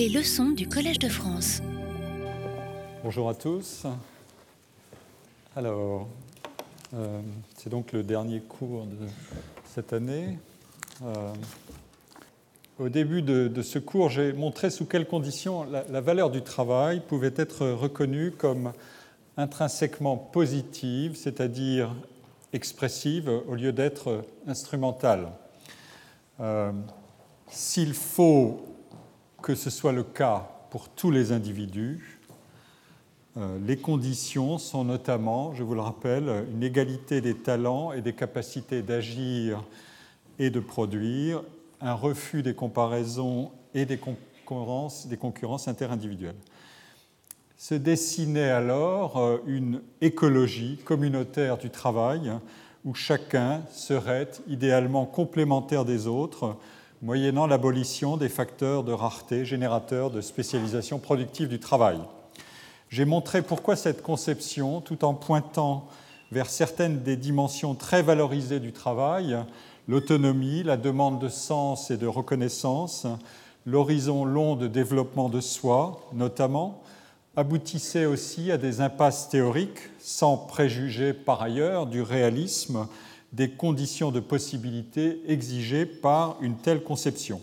Les leçons du Collège de France. Bonjour à tous. Alors, euh, c'est donc le dernier cours de cette année. Euh, au début de, ce cours, j'ai montré sous quelles conditions la, valeur du travail pouvait être reconnue comme intrinsèquement positive, c'est-à-dire expressive, au lieu d'être instrumentale. Euh, s'il faut que ce soit le cas pour tous les individus, euh, les conditions sont notamment, je vous le rappelle, une égalité des talents et des capacités d'agir et de produire, un refus des comparaisons et des concurrences, des concurrences interindividuelles. Se dessinait alors euh, une écologie communautaire du travail où chacun serait idéalement complémentaire des autres, moyennant l'abolition des facteurs de rareté générateurs de spécialisation productive du travail. J'ai montré pourquoi cette conception, tout en pointant vers certaines des dimensions très valorisées du travail, l'autonomie, la demande de sens et de reconnaissance, l'horizon long de développement de soi notamment, aboutissait aussi à des impasses théoriques, sans préjuger par ailleurs du réalisme des conditions de possibilité exigées par une telle conception.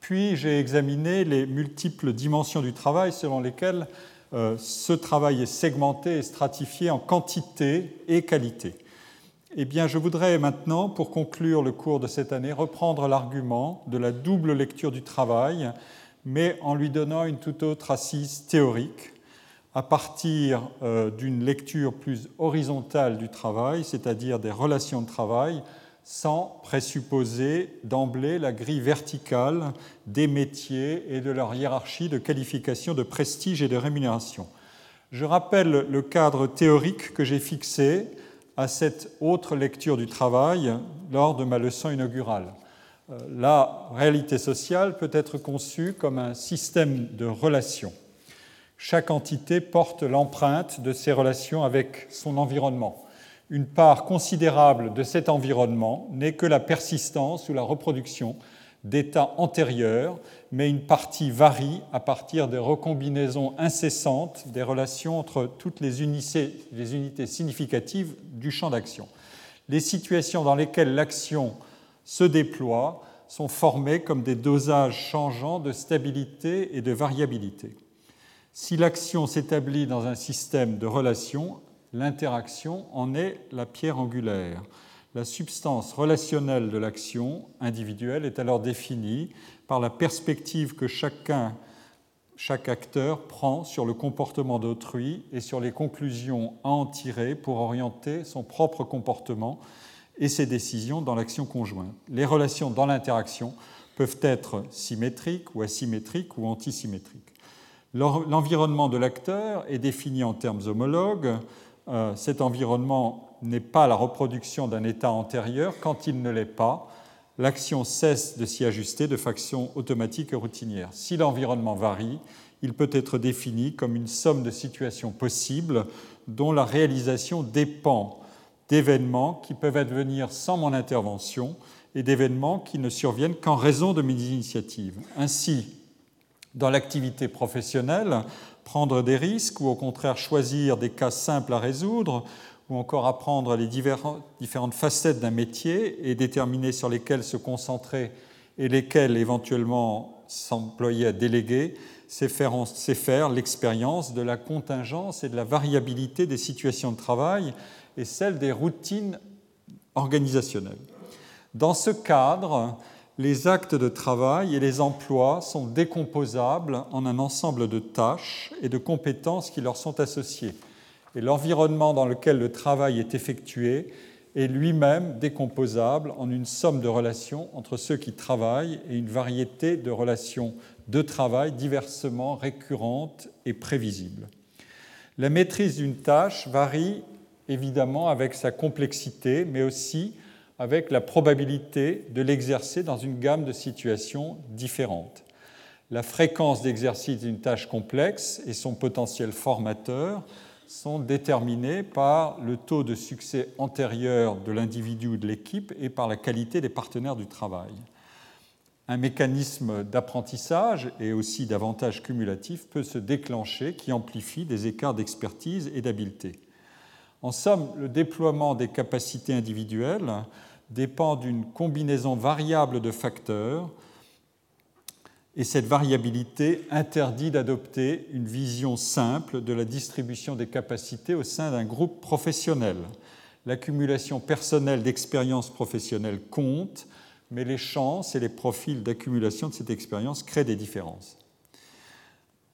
Puis j'ai examiné les multiples dimensions du travail selon lesquelles euh, ce travail est segmenté et stratifié en quantité et qualité. Eh bien, je voudrais maintenant, pour conclure le cours de cette année, reprendre l'argument de la double lecture du travail, mais en lui donnant une toute autre assise théorique, à partir euh, d'une lecture plus horizontale du travail, c'est-à-dire des relations de travail, sans présupposer d'emblée la grille verticale des métiers et de leur hiérarchie de qualification, de prestige et de rémunération. Je rappelle le cadre théorique que j'ai fixé à cette autre lecture du travail lors de ma leçon inaugurale. Euh, la réalité sociale peut être conçue comme un système de relations. Chaque entité porte l'empreinte de ses relations avec son environnement. Une part considérable de cet environnement n'est que la persistance ou la reproduction d'états antérieurs, mais une partie varie à partir des recombinaisons incessantes des relations entre toutes les unités, les unités significatives du champ d'action. Les situations dans lesquelles l'action se déploie sont formées comme des dosages changeants de stabilité et de variabilité. Si l'action s'établit dans un système de relations, l'interaction en est la pierre angulaire. La substance relationnelle de l'action individuelle est alors définie par la perspective que chacun, chaque acteur prend sur le comportement d'autrui et sur les conclusions à en tirer pour orienter son propre comportement et ses décisions dans l'action conjointe. Les relations dans l'interaction peuvent être symétriques ou asymétriques ou antisymétriques. L'environnement de l'acteur est défini en termes homologues. Euh, cet environnement n'est pas la reproduction d'un état antérieur, quand il ne l'est pas, l'action cesse de s'y ajuster de façon automatique et routinière. Si l'environnement varie, il peut être défini comme une somme de situations possibles dont la réalisation dépend d'événements qui peuvent advenir sans mon intervention et d'événements qui ne surviennent qu'en raison de mes initiatives. Ainsi, dans l'activité professionnelle, prendre des risques ou au contraire choisir des cas simples à résoudre ou encore apprendre les différentes facettes d'un métier et déterminer sur lesquelles se concentrer et lesquelles éventuellement s'employer à déléguer, c'est faire, faire l'expérience de la contingence et de la variabilité des situations de travail et celle des routines organisationnelles. Dans ce cadre, les actes de travail et les emplois sont décomposables en un ensemble de tâches et de compétences qui leur sont associées et l'environnement dans lequel le travail est effectué est lui-même décomposable en une somme de relations entre ceux qui travaillent et une variété de relations de travail diversement récurrentes et prévisibles. La maîtrise d'une tâche varie évidemment avec sa complexité, mais aussi avec la probabilité de l'exercer dans une gamme de situations différentes. La fréquence d'exercice d'une tâche complexe et son potentiel formateur sont déterminés par le taux de succès antérieur de l'individu ou de l'équipe et par la qualité des partenaires du travail. un mécanisme d'apprentissage et aussi d'avantages cumulatifs peut se déclencher qui amplifie des écarts d'expertise et d'habileté. En somme, le déploiement des capacités individuelles dépend d'une combinaison variable de facteurs et cette variabilité interdit d'adopter une vision simple de la distribution des capacités au sein d'un groupe professionnel. L'accumulation personnelle d'expériences professionnelles compte, mais les chances et les profils d'accumulation de cette expérience créent des différences.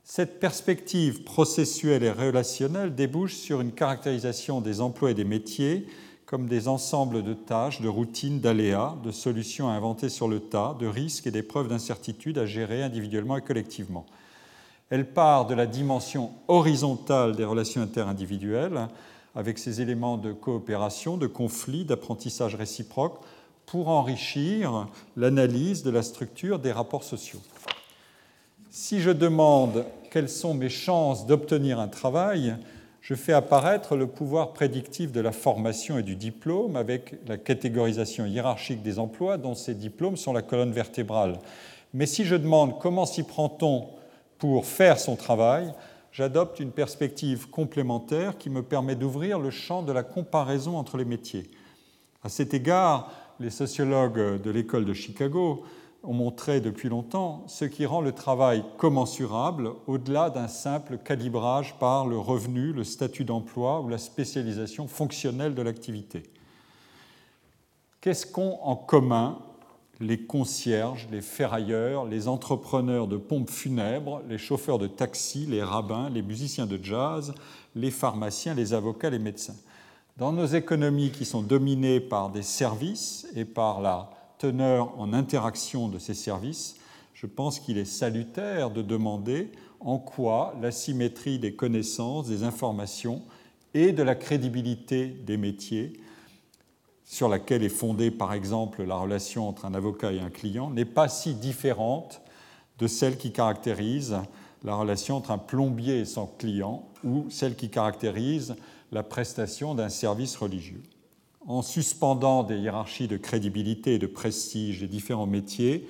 Cette perspective processuelle et relationnelle débouche sur une caractérisation des emplois et des métiers comme des ensembles de tâches, de routines, d'aléas, de solutions à inventer sur le tas, de risques et d'épreuves d'incertitude à gérer individuellement et collectivement. Elle part de la dimension horizontale des relations interindividuelles, avec ses éléments de coopération, de conflit, d'apprentissage réciproque, pour enrichir l'analyse de la structure des rapports sociaux. Si je demande quelles sont mes chances d'obtenir un travail, je fais apparaître le pouvoir prédictif de la formation et du diplôme avec la catégorisation hiérarchique des emplois dont ces diplômes sont la colonne vertébrale. Mais si je demande comment s'y prend-on pour faire son travail, j'adopte une perspective complémentaire qui me permet d'ouvrir le champ de la comparaison entre les métiers. À cet égard, les sociologues de l'école de Chicago ont montré depuis longtemps ce qui rend le travail commensurable au-delà d'un simple calibrage par le revenu, le statut d'emploi ou la spécialisation fonctionnelle de l'activité. Qu'est-ce qu'ont en commun les concierges, les ferrailleurs, les entrepreneurs de pompes funèbres, les chauffeurs de taxi, les rabbins, les musiciens de jazz, les pharmaciens, les avocats, les médecins? Dans nos économies qui sont dominées par des services et par la teneur en interaction de ces services, je pense qu'il est salutaire de demander en quoi la symétrie des connaissances, des informations et de la crédibilité des métiers, sur laquelle est fondée par exemple la relation entre un avocat et un client, n'est pas si différente de celle qui caractérise la relation entre un plombier et son client ou celle qui caractérise la prestation d'un service religieux. En suspendant des hiérarchies de crédibilité et de prestige des différents métiers,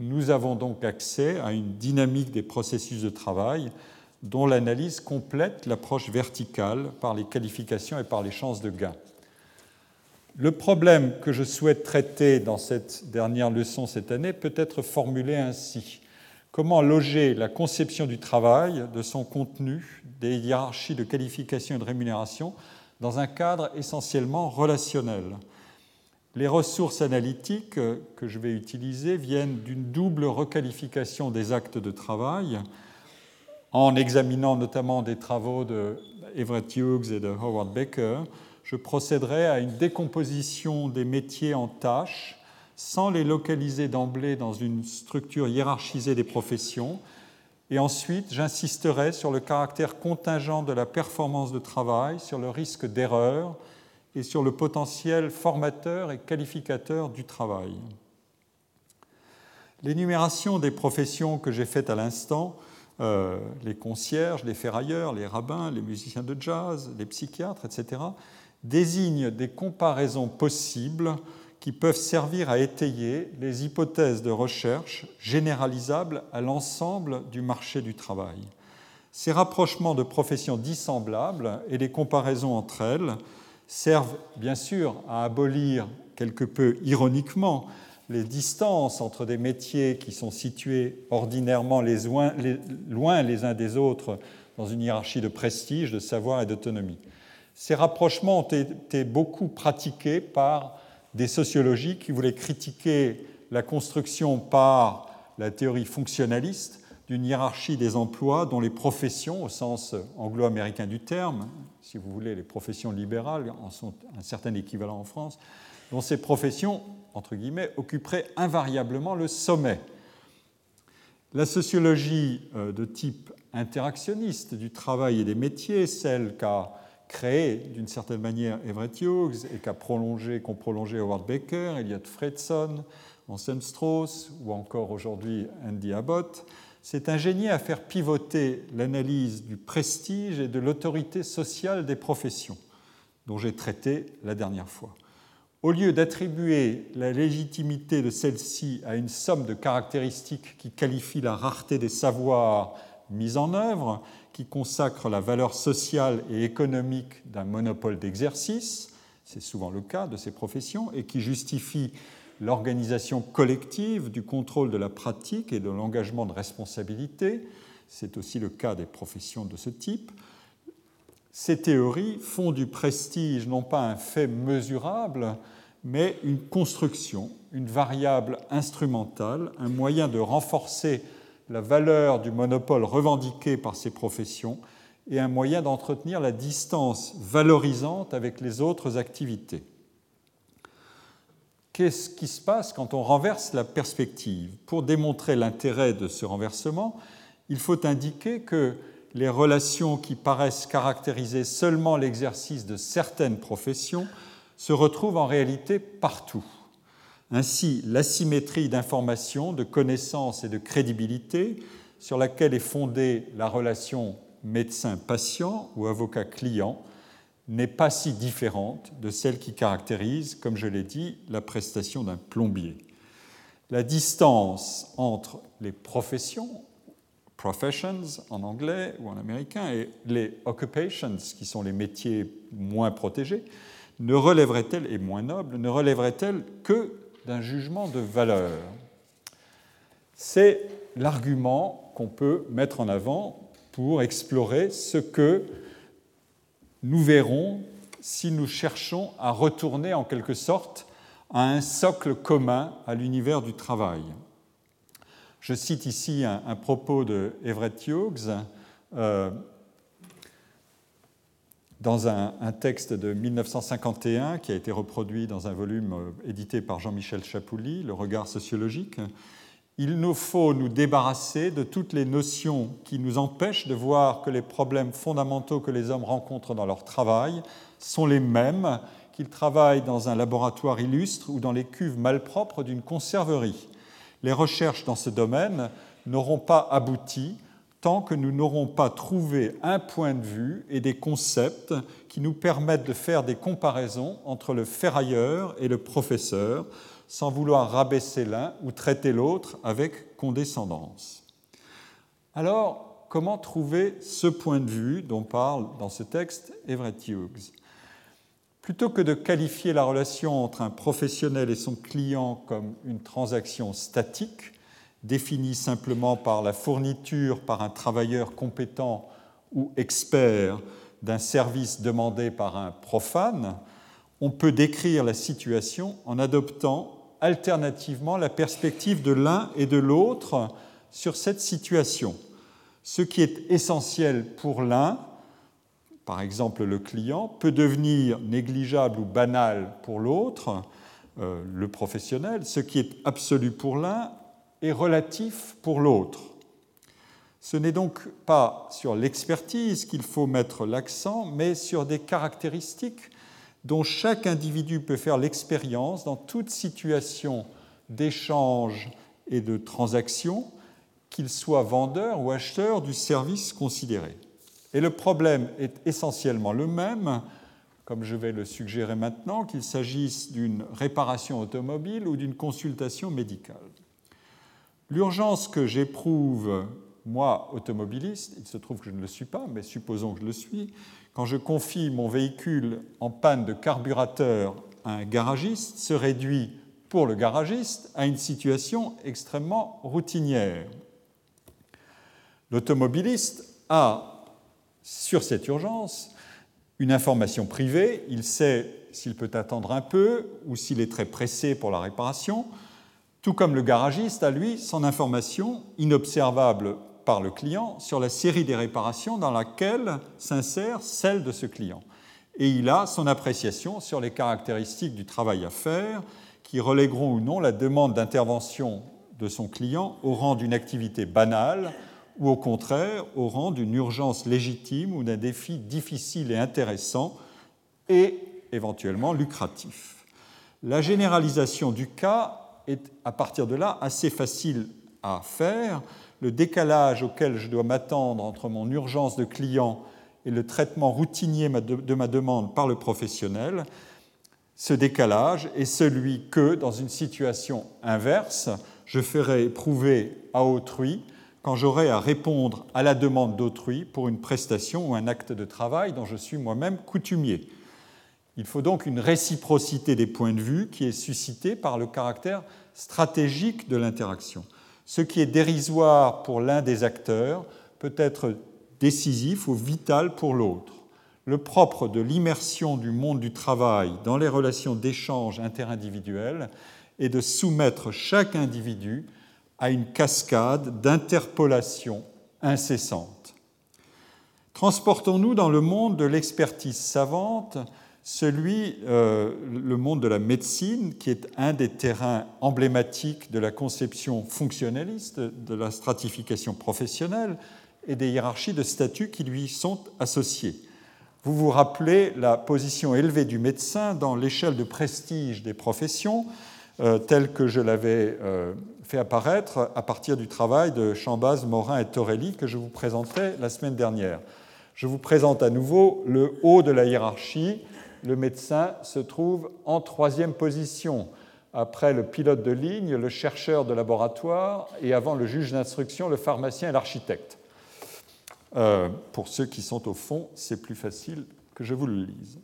nous avons donc accès à une dynamique des processus de travail dont l'analyse complète l'approche verticale par les qualifications et par les chances de gain. Le problème que je souhaite traiter dans cette dernière leçon cette année peut être formulé ainsi. Comment loger la conception du travail, de son contenu, des hiérarchies de qualification et de rémunération dans un cadre essentiellement relationnel Les ressources analytiques que je vais utiliser viennent d'une double requalification des actes de travail, en examinant notamment des travaux de Everett Hughes et de Howard Baker, je procéderai à une décomposition des métiers en tâches sans les localiser d'emblée dans une structure hiérarchisée des professions. Et ensuite, j'insisterai sur le caractère contingent de la performance de travail, sur le risque d'erreur et sur le potentiel formateur et qualificateur du travail. L'énumération des professions que j'ai faites à l'instant, euh, les concierges, les ferrailleurs, les rabbins, les musiciens de jazz, les psychiatres, etc., désignent des comparaisons possibles qui peuvent servir à étayer les hypothèses de recherche généralisables à l'ensemble du marché du travail. Ces rapprochements de professions dissemblables et les comparaisons entre elles servent bien sûr à abolir quelque peu ironiquement les distances entre des métiers qui sont situés ordinairement loin les uns des autres dans une hiérarchie de prestige, de savoir et d'autonomie. Ces rapprochements ont été beaucoup pratiqués par des sociologies qui voulaient critiquer la construction par la théorie fonctionnaliste d'une hiérarchie des emplois dont les professions, au sens anglo-américain du terme, si vous voulez, les professions libérales en sont un certain équivalent en France, dont ces professions, entre guillemets, occuperaient invariablement le sommet. La sociologie euh, de type interactionniste du travail et des métiers, celle qu'a créé d'une certaine manière Everett Hughes et qu'a prolongé, qu'ont prolongé Howard Baker, Elliot Fredson, Anselm Strauss ou encore aujourd'hui Andy Abbott, s'est ingénié à faire pivoter l'analyse du prestige et de l'autorité sociale des professions, dont j'ai traité la dernière fois. au lieu d'attribuer la légitimité de celle-ci à une somme de caractéristiques qui qualifient la rareté des savoirs mis en œuvre, qui consacrent la valeur sociale et économique d'un monopole d'exercice, c'est souvent le cas de ces professions, et qui justifient l'organisation collective du contrôle de la pratique et de l'engagement de responsabilité, c'est aussi le cas des professions de ce type, ces théories font du prestige non pas un fait mesurable, mais une construction, une variable instrumentale, un moyen de renforcer la valeur du monopole revendiqué par ces professions et un moyen d'entretenir la distance valorisante avec les autres activités. Qu'est-ce qui se passe quand on renverse la perspective? Pour démontrer l'intérêt de ce renversement, il faut indiquer que les relations qui paraissent caractériser seulement l'exercice de certaines professions se retrouvent en réalité partout. Ainsi, l'asymétrie d'information, de connaissance et de crédibilité sur laquelle est fondée la relation médecin-patient ou avocat-client n'est pas si différente de celle qui caractérise, comme je l'ai dit, la prestation d'un plombier. La distance entre les professions, professions en anglais ou en américain, et les occupations, qui sont les métiers moins protégés, ne relèverait-elle, et moins nobles, ne relèverait-elle que d'un jugement de valeur C'est l'argument qu'on peut mettre en avant pour explorer ce que nous verrons si nous cherchons à retourner en quelque sorte à un socle commun à l'univers du travail. Je cite ici un, propos de Everett Hughes euh, dans un, texte de 1951 qui a été reproduit dans un volume euh, édité par Jean-Michel Chapouli, Le regard sociologique. Il nous faut nous débarrasser de toutes les notions qui nous empêchent de voir que les problèmes fondamentaux que les hommes rencontrent dans leur travail sont les mêmes qu'ils travaillent dans un laboratoire illustre ou dans les cuves malpropres d'une conserverie. Les recherches dans ce domaine n'auront pas abouti tant que nous n'aurons pas trouvé un point de vue et des concepts qui nous permettent de faire des comparaisons entre le ferrailleur et le professeur, sans vouloir rabaisser l'un ou traiter l'autre avec condescendance. Alors, comment trouver ce point de vue dont parle dans ce texte Everett Hughes? Plutôt que de qualifier la relation entre un professionnel et son client comme une transaction statique, définie simplement par la fourniture par un travailleur compétent ou expert d'un service demandé par un profane, on peut décrire la situation en adoptant alternativement la perspective de l'un et de l'autre sur cette situation. Ce qui est essentiel pour l'un, par exemple le client, peut devenir négligeable ou banal pour l'autre, euh, le professionnel. Ce qui est absolu pour l'un est relatif pour l'autre. Ce n'est donc pas sur l'expertise qu'il faut mettre l'accent, mais sur des caractéristiques dont chaque individu peut faire l'expérience dans toute situation d'échange et de transaction, qu'il soit vendeur ou acheteur du service considéré. Et le problème est essentiellement le même, comme je vais le suggérer maintenant, qu'il s'agisse d'une réparation automobile ou d'une consultation médicale. L'urgence que j'éprouve, moi, automobiliste, il se trouve que je ne le suis pas, mais supposons que je le suis, quand je confie mon véhicule en panne de carburateur à un garagiste se réduit pour le garagiste à une situation extrêmement routinière. L'automobiliste a, sur cette urgence, une information privée, il sait s'il peut attendre un peu ou s'il est très pressé pour la réparation, tout comme le garagiste a, lui, son information inobservable par le client sur la série des réparations dans laquelle s'insère celle de ce client. Et il a son appréciation sur les caractéristiques du travail à faire qui relègueront ou non la demande d'intervention de son client au rang d'une activité banale ou au contraire au rang d'une urgence légitime ou d'un défi difficile et intéressant et éventuellement lucratif. La généralisation du cas est à partir de là assez facile à faire le décalage auquel je dois m'attendre entre mon urgence de client et le traitement routinier de ma demande par le professionnel Ce décalage est celui que, dans une situation inverse, je ferai éprouver à autrui quand j'aurai à répondre à la demande d'autrui pour une prestation ou un acte de travail dont je suis moi-même coutumier. Il faut donc une réciprocité des points de vue qui est suscitée par le caractère stratégique de l'interaction. Ce qui est dérisoire pour l'un des acteurs peut être décisif ou vital pour l'autre. Le propre de l'immersion du monde du travail dans les relations d'échange interindividuelles est de soumettre chaque individu à une cascade d'interpolation incessante. Transportons-nous dans le monde de l'expertise savante, celui, euh, le monde de la médecine, qui est un des terrains emblématiques de la conception fonctionnaliste de la stratification professionnelle et des hiérarchies de statut qui lui sont associées. Vous vous rappelez la position élevée du médecin dans l'échelle de prestige des professions, euh, telle que je l'avais euh, fait apparaître à partir du travail de Chambaz, Morin et Torelli que je vous présentais la semaine dernière. Je vous présente à nouveau le haut de la hiérarchie. Le médecin se trouve en troisième position, après le pilote de ligne, le chercheur de laboratoire et avant le juge d'instruction, le pharmacien et l'architecte. Euh, pour ceux qui sont au fond, c'est plus facile que je vous le lise.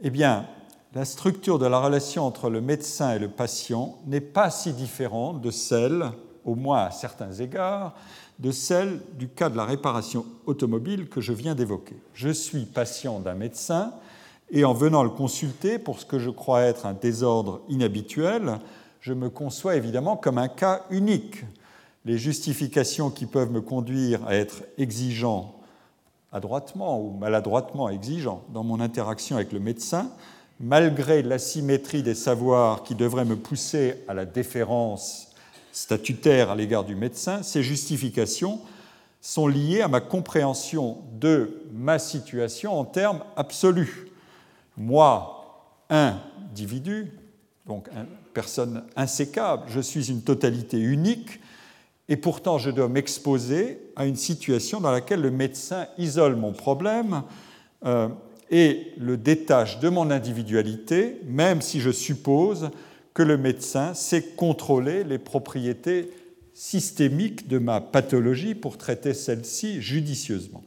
Eh bien, la structure de la relation entre le médecin et le patient n'est pas si différente de celle, au moins à certains égards, de celle du cas de la réparation automobile que je viens d'évoquer. Je suis patient d'un médecin et en venant le consulter pour ce que je crois être un désordre inhabituel, je me conçois évidemment comme un cas unique les justifications qui peuvent me conduire à être exigeant adroitement ou maladroitement exigeant dans mon interaction avec le médecin, malgré l'asymétrie des savoirs qui devraient me pousser à la déférence statutaire à l'égard du médecin, ces justifications sont liées à ma compréhension de ma situation en termes absolus. Moi, individu, donc personne insécable, je suis une totalité unique et pourtant, je dois m'exposer à une situation dans laquelle le médecin isole mon problème euh, et le détache de mon individualité, même si je suppose que le médecin sait contrôler les propriétés systémiques de ma pathologie pour traiter celle-ci judicieusement.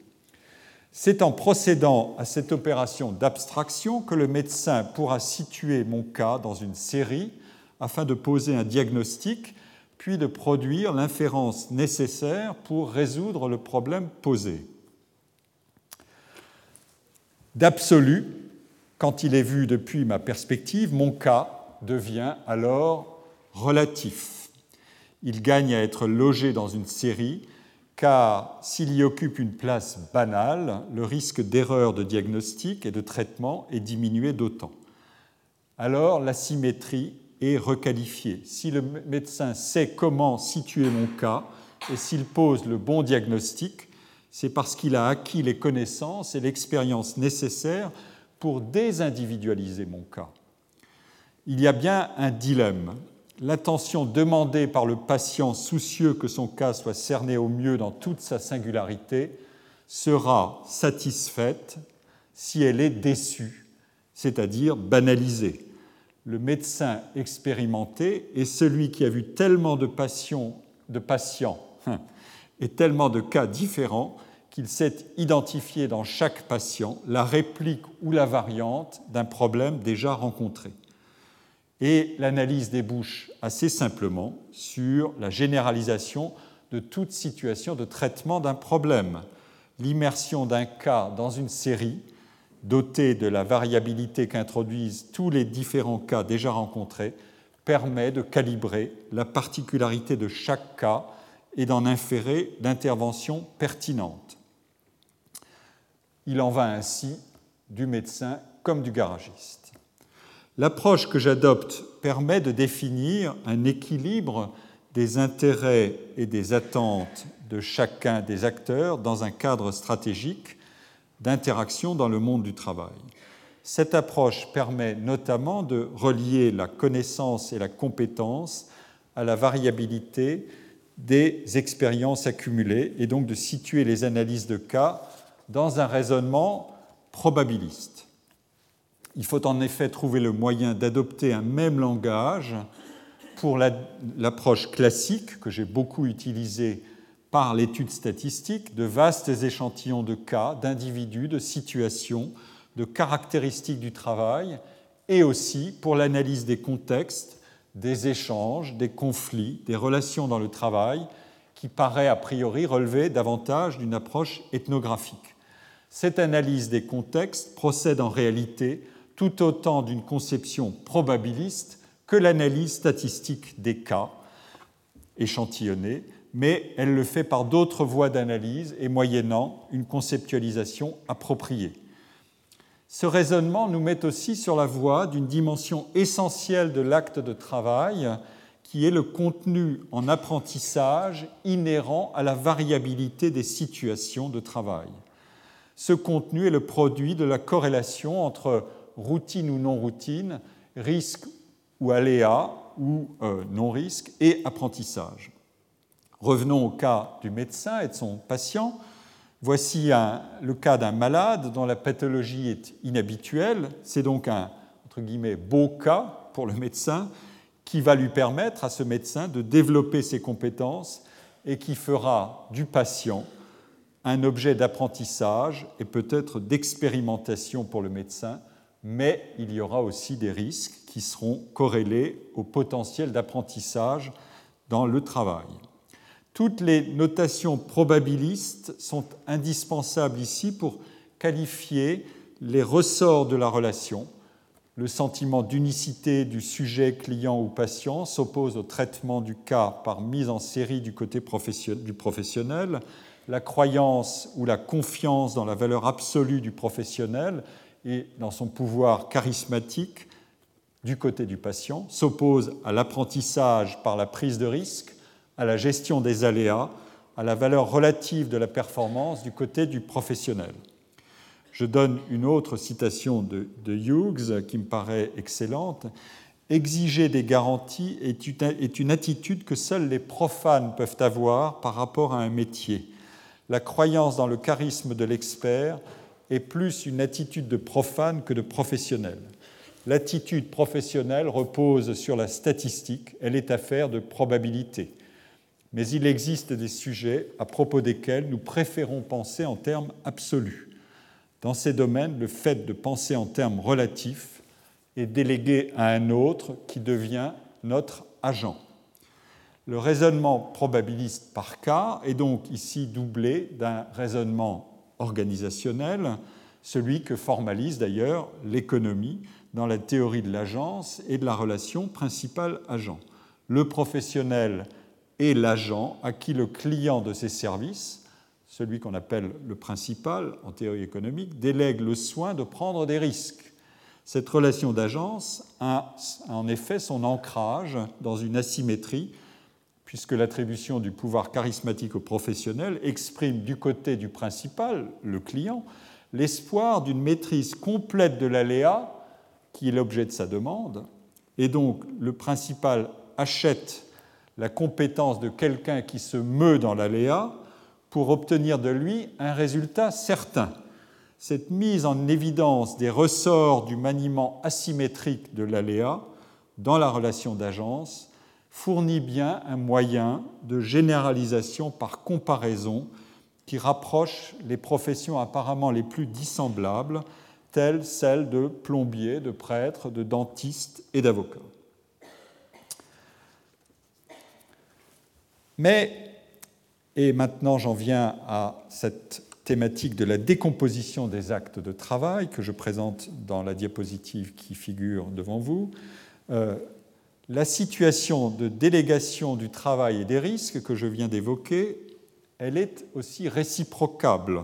C'est en procédant à cette opération d'abstraction que le médecin pourra situer mon cas dans une série afin de poser un diagnostic puis de produire l'inférence nécessaire pour résoudre le problème posé. D'absolu, quand il est vu depuis ma perspective, mon cas devient alors relatif. Il gagne à être logé dans une série, car s'il y occupe une place banale, le risque d'erreur de diagnostic et de traitement est diminué d'autant. Alors la symétrie et requalifié. Si le médecin sait comment situer mon cas et s'il pose le bon diagnostic, c'est parce qu'il a acquis les connaissances et l'expérience nécessaires pour désindividualiser mon cas. Il y a bien un dilemme. L'attention demandée par le patient soucieux que son cas soit cerné au mieux dans toute sa singularité sera satisfaite si elle est déçue, c'est-à-dire banalisée le médecin expérimenté est celui qui a vu tellement de, patients hein, et tellement de cas différents qu'il sait identifier dans chaque patient la réplique ou la variante d'un problème déjà rencontré. Et l'analyse débouche assez simplement sur la généralisation de toute situation de traitement d'un problème. L'immersion d'un cas dans une série doté de la variabilité qu'introduisent tous les différents cas déjà rencontrés, permet de calibrer la particularité de chaque cas et d'en inférer d'interventions pertinentes. Il en va ainsi du médecin comme du garagiste. L'approche que j'adopte permet de définir un équilibre des intérêts et des attentes de chacun des acteurs dans un cadre stratégique d'interaction dans le monde du travail. Cette approche permet notamment de relier la connaissance et la compétence à la variabilité des expériences accumulées et donc de situer les analyses de cas dans un raisonnement probabiliste. Il faut en effet trouver le moyen d'adopter un même langage pour l'approche classique que j'ai beaucoup utilisée par l'étude statistique de vastes échantillons de cas, d'individus, de situations, de caractéristiques du travail, et aussi pour l'analyse des contextes, des échanges, des conflits, des relations dans le travail, qui paraît a priori relever davantage d'une approche ethnographique. Cette analyse des contextes procède en réalité tout autant d'une conception probabiliste que l'analyse statistique des cas échantillonnés, mais elle le fait par d'autres voies d'analyse et moyennant une conceptualisation appropriée. Ce raisonnement nous met aussi sur la voie d'une dimension essentielle de l'acte de travail, qui est le contenu en apprentissage inhérent à la variabilité des situations de travail. Ce contenu est le produit de la corrélation entre routine ou non-routine, risque ou aléa ou euh, non-risque et apprentissage. Revenons au cas du médecin et de son patient. Voici le cas d'un malade dont la pathologie est inhabituelle. C'est donc un entre guillemets, beau cas pour le médecin qui va lui permettre à ce médecin de développer ses compétences et qui fera du patient un objet d'apprentissage et peut-être d'expérimentation pour le médecin, mais il y aura aussi des risques qui seront corrélés au potentiel d'apprentissage dans le travail. Toutes les notations probabilistes sont indispensables ici pour qualifier les ressorts de la relation. Le sentiment d'unicité du sujet, client ou patient s'oppose au traitement du cas par mise en série du côté du professionnel. La croyance ou la confiance dans la valeur absolue du professionnel et dans son pouvoir charismatique du côté du patient s'oppose à l'apprentissage par la prise de risque à la gestion des aléas, à la valeur relative de la performance du côté du professionnel. Je donne une autre citation de, Hughes qui me paraît excellente. Exiger des garanties est une, attitude que seuls les profanes peuvent avoir par rapport à un métier. La croyance dans le charisme de l'expert est plus une attitude de profane que de professionnel. L'attitude professionnelle repose sur la statistique, elle est affaire de probabilité mais il existe des sujets à propos desquels nous préférons penser en termes absolus. Dans ces domaines, le fait de penser en termes relatifs est délégué à un autre qui devient notre agent. Le raisonnement probabiliste par cas est donc ici doublé d'un raisonnement organisationnel, celui que formalise d'ailleurs l'économie dans la théorie de l'agence et de la relation principal-agent. Le professionnel et l'agent à qui le client de ses services, celui qu'on appelle le principal en théorie économique, délègue le soin de prendre des risques. Cette relation d'agence a en effet son ancrage dans une asymétrie, puisque l'attribution du pouvoir charismatique au professionnel exprime du côté du principal, le client, l'espoir d'une maîtrise complète de l'aléa qui est l'objet de sa demande, et donc le principal achète la compétence de quelqu'un qui se meut dans l'aléa pour obtenir de lui un résultat certain. Cette mise en évidence des ressorts du maniement asymétrique de l'aléa dans la relation d'agence fournit bien un moyen de généralisation par comparaison qui rapproche les professions apparemment les plus dissemblables, telles celles de plombier, de prêtre, de dentiste et d'avocat. Mais, et maintenant j'en viens à cette thématique de la décomposition des actes de travail que je présente dans la diapositive qui figure devant vous, euh, la situation de délégation du travail et des risques que je viens d'évoquer, elle est aussi réciprocable.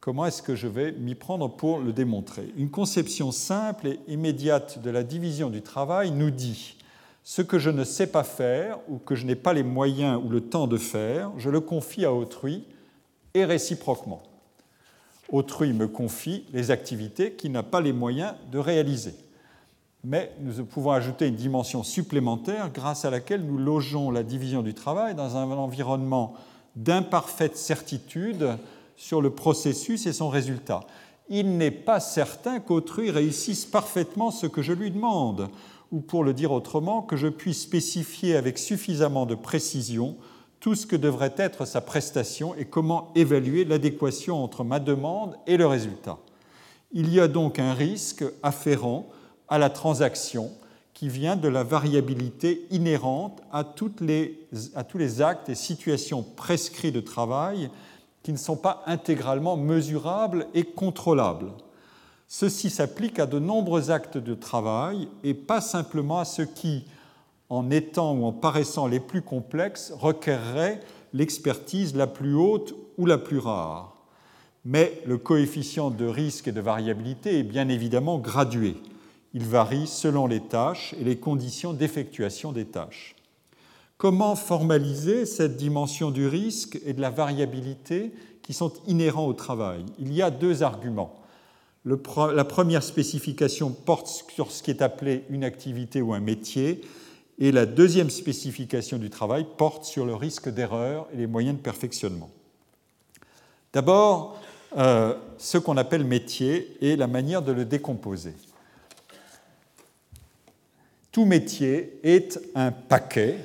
Comment est-ce que je vais m'y prendre pour le démontrer? Une conception simple et immédiate de la division du travail nous dit ce que je ne sais pas faire ou que je n'ai pas les moyens ou le temps de faire, je le confie à autrui et réciproquement. Autrui me confie les activités qu'il n'a pas les moyens de réaliser. Mais nous pouvons ajouter une dimension supplémentaire grâce à laquelle nous logeons la division du travail dans un environnement d'imparfaite certitude sur le processus et son résultat. il n'est pas certain qu'autrui réussisse parfaitement ce que je lui demande, ou pour le dire autrement, que je puisse spécifier avec suffisamment de précision tout ce que devrait être sa prestation et comment évaluer l'adéquation entre ma demande et le résultat. Il y a donc un risque afférent à la transaction qui vient de la variabilité inhérente à, tous les actes et situations prescrits de travail qui ne sont pas intégralement mesurables et contrôlables. Ceci s'applique à de nombreux actes de travail et pas simplement à ceux qui, en étant ou en paraissant les plus complexes, requerraient l'expertise la plus haute ou la plus rare. Mais le coefficient de risque et de variabilité est bien évidemment gradué. Il varie selon les tâches et les conditions d'effectuation des tâches. Comment formaliser cette dimension du risque et de la variabilité qui sont inhérents au travail? Il y a deux arguments. la première spécification porte sur ce qui est appelé une activité ou un métier, et la deuxième spécification du travail porte sur le risque d'erreur et les moyens de perfectionnement. D'abord, euh, ce qu'on appelle métier et la manière de le décomposer. Tout métier est un paquet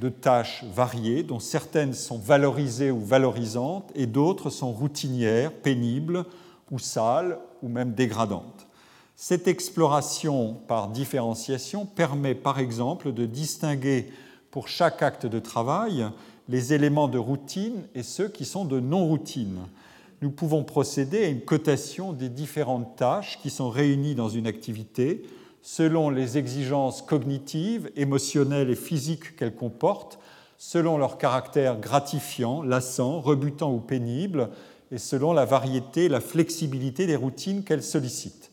de tâches variées dont certaines sont valorisées ou valorisantes et d'autres sont routinières, pénibles ou sales ou même dégradantes. Cette exploration par différenciation permet par exemple de distinguer pour chaque acte de travail les éléments de routine et ceux qui sont de non-routine. Nous pouvons procéder à une cotation des différentes tâches qui sont réunies dans une activité selon les exigences cognitives, émotionnelles et physiques qu'elles comportent, selon leur caractère gratifiant, lassant, rebutant ou pénible, et selon la variété et la flexibilité des routines qu'elles sollicitent.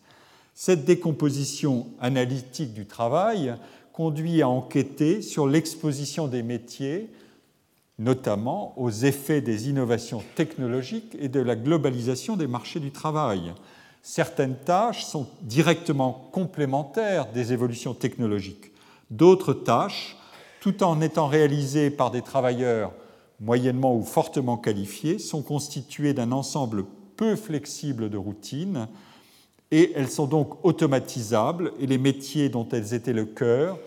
Cette décomposition analytique du travail conduit à enquêter sur l'exposition des métiers, notamment aux effets des innovations technologiques et de la globalisation des marchés du travail certaines tâches sont directement complémentaires des évolutions technologiques. D'autres tâches, tout en étant réalisées par des travailleurs moyennement ou fortement qualifiés, sont constituées d'un ensemble peu flexible de routines et elles sont donc automatisables et les métiers dont elles étaient le cœur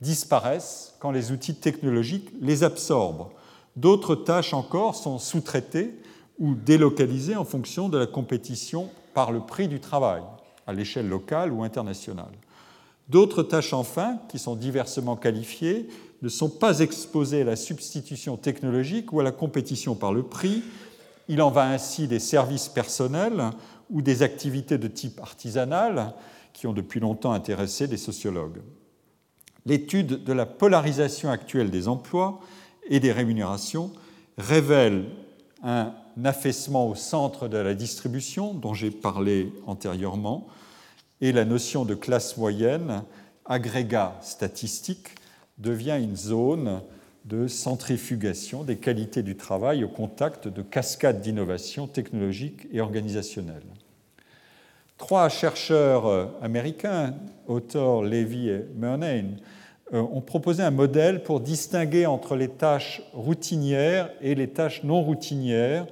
disparaissent quand les outils technologiques les absorbent. D'autres tâches encore sont sous-traitées ou délocalisées en fonction de la compétition par le prix du travail, à l'échelle locale ou internationale. D'autres tâches, enfin, qui sont diversement qualifiées, ne sont pas exposées à la substitution technologique ou à la compétition par le prix. Il en va ainsi des services personnels ou des activités de type artisanal qui ont depuis longtemps intéressé des sociologues. L'étude de la polarisation actuelle des emplois et des rémunérations révèle un affaissement au centre de la distribution dont j'ai parlé antérieurement, et la notion de classe moyenne, agrégat statistique, devient une zone de centrifugation des qualités du travail au contact de cascades d'innovation technologiques et organisationnelles. Trois chercheurs américains, Autor, Levy et Murnane, euh, ont proposé un modèle pour distinguer entre les tâches routinières et les tâches non routinières,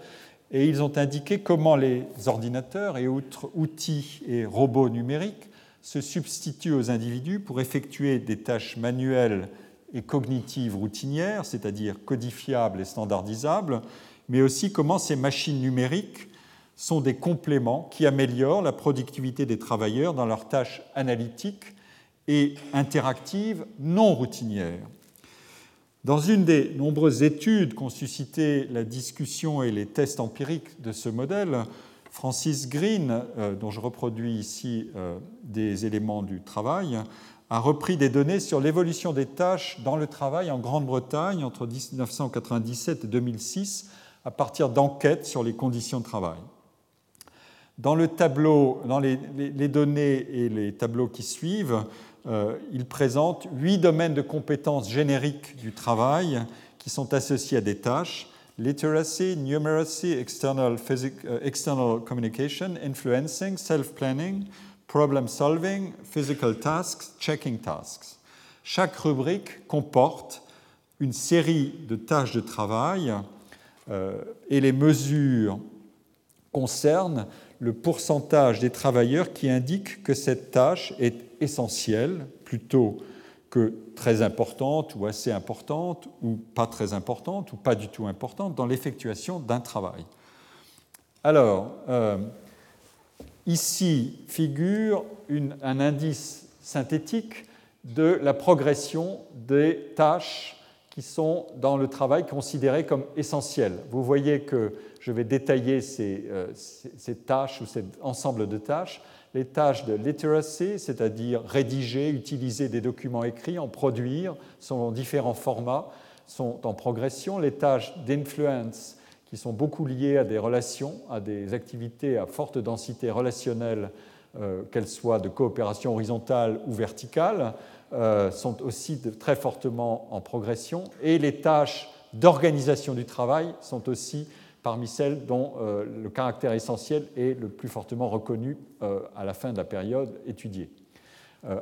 et ils ont indiqué comment les ordinateurs et autres outils et robots numériques se substituent aux individus pour effectuer des tâches manuelles et cognitives routinières, c'est-à-dire codifiables et standardisables, mais aussi comment ces machines numériques sont des compléments qui améliorent la productivité des travailleurs dans leurs tâches analytiques et interactive non routinière. Dans une des nombreuses études qu'ont suscité la discussion et les tests empiriques de ce modèle, Francis Green, euh, dont je reproduis ici euh, des éléments du travail, a repris des données sur l'évolution des tâches dans le travail en Grande-Bretagne entre 1997 et 2006 à partir d'enquêtes sur les conditions de travail. Dans le tableau, dans les, les données et les tableaux qui suivent, euh, il présente huit domaines de compétences génériques du travail qui sont associés à des tâches literacy, numeracy, external, uh, external communication, influencing, self-planning, problem solving, physical tasks, checking tasks. Chaque rubrique comporte une série de tâches de travail euh, et les mesures concernent le pourcentage des travailleurs qui indiquent que cette tâche est essentielle plutôt que très importante ou assez importante ou pas très importante ou pas du tout importante dans l'effectuation d'un travail. Alors, euh, ici figure un indice synthétique de la progression des tâches qui sont dans le travail considérées comme essentielles. Vous voyez que je vais détailler ces, euh, tâches ou cet ensemble de tâches. Les tâches de literacy, c'est-à-dire rédiger, utiliser des documents écrits, en produire, sont en différents formats, sont en progression. Les tâches d'influence, qui sont beaucoup liées à des relations, à des activités à forte densité relationnelle, euh, qu'elles soient de coopération horizontale ou verticale, euh, sont aussi très fortement en progression et les tâches d'organisation du travail sont aussi parmi celles dont euh, le caractère essentiel est le plus fortement reconnu euh, à la fin de la période étudiée.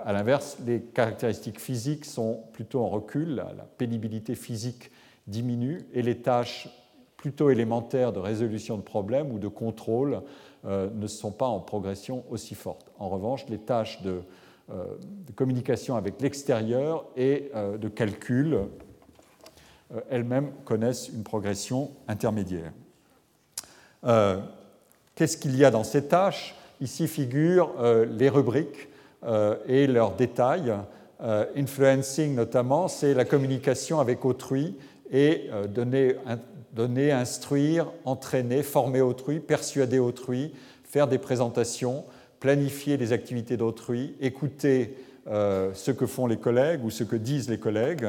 A l'inverse, les caractéristiques physiques sont plutôt en recul, la pénibilité physique diminue et les tâches plutôt élémentaires de résolution de problèmes ou de contrôle ne sont pas en progression aussi forte. En revanche, les tâches de euh, de communication avec l'extérieur et euh, de calcul euh, elles-mêmes connaissent une progression intermédiaire. Qu'est-ce qu'il y a dans ces tâches? Ici figurent les rubriques et leurs détails. influencing notamment, c'est la communication avec autrui et donner, donner, instruire, entraîner, former autrui, persuader autrui, faire des présentations, planifier les activités d'autrui, écouter euh, ce que font les collègues ou ce que disent les collègues.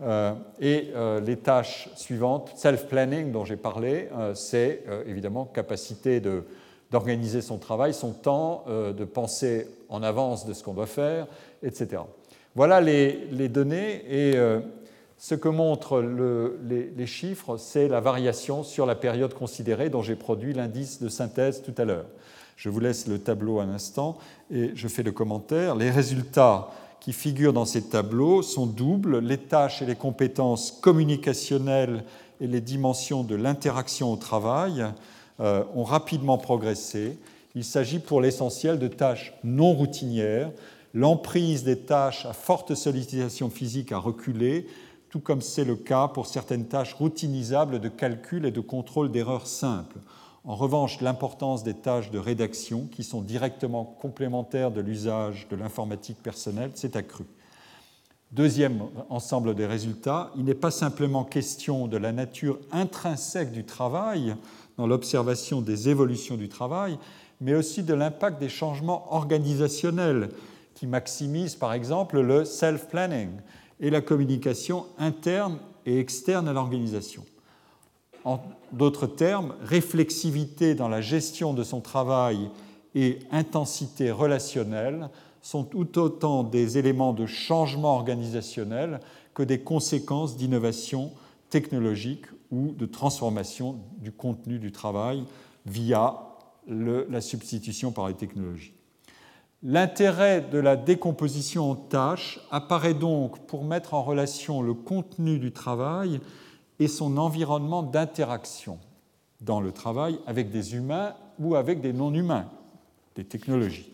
Euh, et euh, les tâches suivantes, self-planning dont j'ai parlé, c'est évidemment capacité d'organiser son travail, son temps, de penser en avance de ce qu'on doit faire, etc. Voilà les, les données et ce que montrent le, les, les, chiffres, c'est la variation sur la période considérée dont j'ai produit l'indice de synthèse tout à l'heure. Je vous laisse le tableau un instant et je fais le commentaire. Les résultats qui figurent dans ces tableaux sont doubles. Les tâches et les compétences communicationnelles et les dimensions de l'interaction au travail euh, ont rapidement progressé. Il s'agit pour l'essentiel de tâches non routinières. L'emprise des tâches à forte sollicitation physique a reculé, tout comme c'est le cas pour certaines tâches routinisables de calcul et de contrôle d'erreurs simples. En revanche, l'importance des tâches de rédaction, qui sont directement complémentaires de l'usage de l'informatique personnelle, s'est accrue. Deuxième ensemble des résultats, il n'est pas simplement question de la nature intrinsèque du travail dans l'observation des évolutions du travail, mais aussi de l'impact des changements organisationnels qui maximisent par exemple le self-planning et la communication interne et externe à l'organisation. En d'autres termes, réflexivité dans la gestion de son travail et intensité relationnelle sont tout autant des éléments de changement organisationnel que des conséquences d'innovation technologique ou de transformation du contenu du travail via la substitution par les technologies. L'intérêt de la décomposition en tâches apparaît donc pour mettre en relation le contenu du travail et son environnement d'interaction dans le travail avec des humains ou avec des non-humains, des technologies.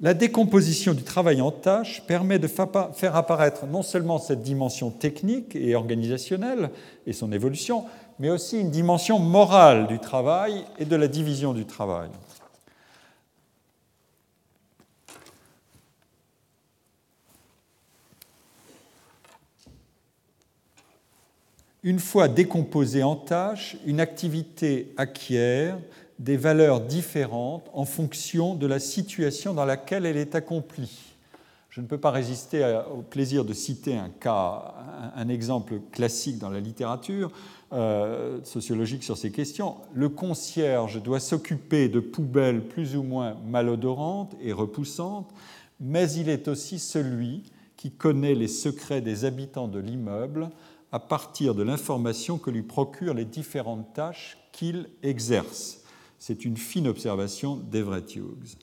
La décomposition du travail en tâches permet de faire apparaître non seulement cette dimension technique et organisationnelle et son évolution, mais aussi une dimension morale du travail et de la division du travail. Une fois décomposée en tâches, une activité acquiert des valeurs différentes en fonction de la situation dans laquelle elle est accomplie. Je ne peux pas résister au plaisir de citer un cas, un exemple classique dans la littérature euh, sociologique sur ces questions. Le concierge doit s'occuper de poubelles plus ou moins malodorantes et repoussantes, mais il est aussi celui qui connaît les secrets des habitants de l'immeuble à partir de l'information que lui procurent les différentes tâches qu'il exerce. C'est une fine observation d'Everett Hughes.